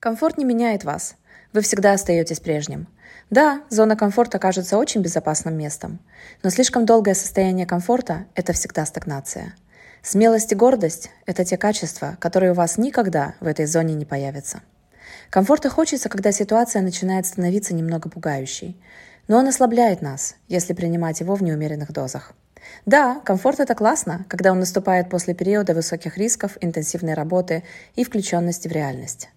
Комфорт не меняет вас. Вы всегда остаетесь прежним. Да, зона комфорта кажется очень безопасным местом, но слишком долгое состояние комфорта – это всегда стагнация. Смелость и гордость – это те качества, которые у вас никогда в этой зоне не появятся. Комфорта хочется, когда ситуация начинает становиться немного пугающей, но он ослабляет нас, если принимать его в неумеренных дозах. Да, комфорт это классно, когда он наступает после периода высоких рисков, интенсивной работы и включенности в реальность.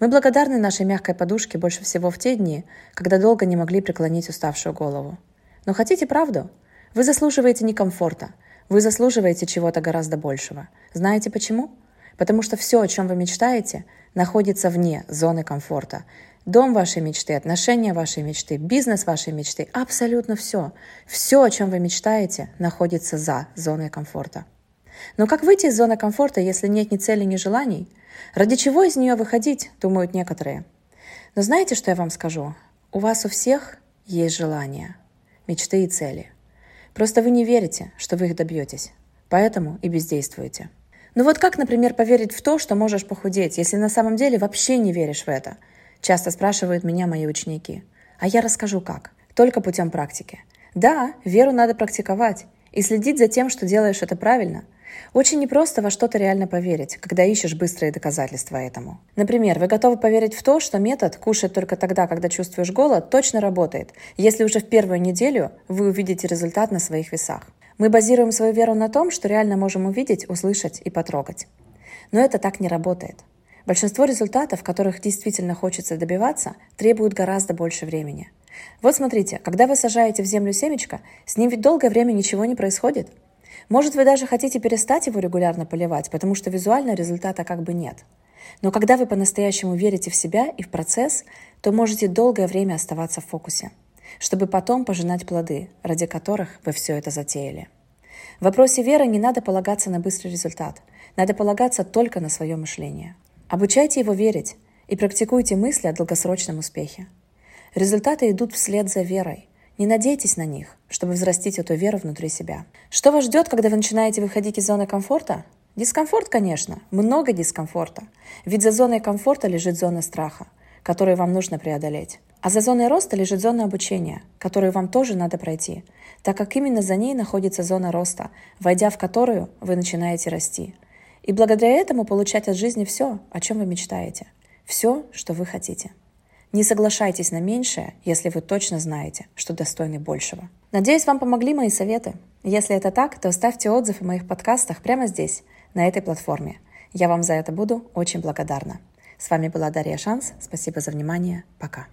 Мы благодарны нашей мягкой подушке больше всего в те дни, когда долго не могли преклонить уставшую голову. Но хотите правду? Вы заслуживаете не комфорта, вы заслуживаете чего-то гораздо большего. Знаете почему? Потому что все, о чем вы мечтаете, находится вне зоны комфорта. Дом вашей мечты, отношения вашей мечты, бизнес вашей мечты, абсолютно все. Все, о чем вы мечтаете, находится за зоной комфорта. Но как выйти из зоны комфорта, если нет ни цели, ни желаний? Ради чего из нее выходить, думают некоторые. Но знаете, что я вам скажу? У вас у всех есть желания, мечты и цели. Просто вы не верите, что вы их добьетесь. Поэтому и бездействуете. Ну вот как, например, поверить в то, что можешь похудеть, если на самом деле вообще не веришь в это? Часто спрашивают меня мои ученики. А я расскажу как. Только путем практики. Да, веру надо практиковать и следить за тем, что делаешь это правильно – очень непросто во что-то реально поверить, когда ищешь быстрые доказательства этому. Например, вы готовы поверить в то, что метод «кушать только тогда, когда чувствуешь голод» точно работает, если уже в первую неделю вы увидите результат на своих весах. Мы базируем свою веру на том, что реально можем увидеть, услышать и потрогать. Но это так не работает. Большинство результатов, которых действительно хочется добиваться, требуют гораздо больше времени. Вот смотрите, когда вы сажаете в землю семечко, с ним ведь долгое время ничего не происходит – может, вы даже хотите перестать его регулярно поливать, потому что визуально результата как бы нет. Но когда вы по-настоящему верите в себя и в процесс, то можете долгое время оставаться в фокусе, чтобы потом пожинать плоды, ради которых вы все это затеяли. В вопросе веры не надо полагаться на быстрый результат, надо полагаться только на свое мышление. Обучайте его верить и практикуйте мысли о долгосрочном успехе. Результаты идут вслед за верой – не надейтесь на них, чтобы взрастить эту веру внутри себя. Что вас ждет, когда вы начинаете выходить из зоны комфорта? Дискомфорт, конечно, много дискомфорта. Ведь за зоной комфорта лежит зона страха, которую вам нужно преодолеть. А за зоной роста лежит зона обучения, которую вам тоже надо пройти, так как именно за ней находится зона роста, войдя в которую вы начинаете расти. И благодаря этому получать от жизни все, о чем вы мечтаете. Все, что вы хотите. Не соглашайтесь на меньшее, если вы точно знаете, что достойны большего. Надеюсь, вам помогли мои советы. Если это так, то оставьте отзыв о моих подкастах прямо здесь, на этой платформе. Я вам за это буду очень благодарна. С вами была Дарья Шанс. Спасибо за внимание. Пока.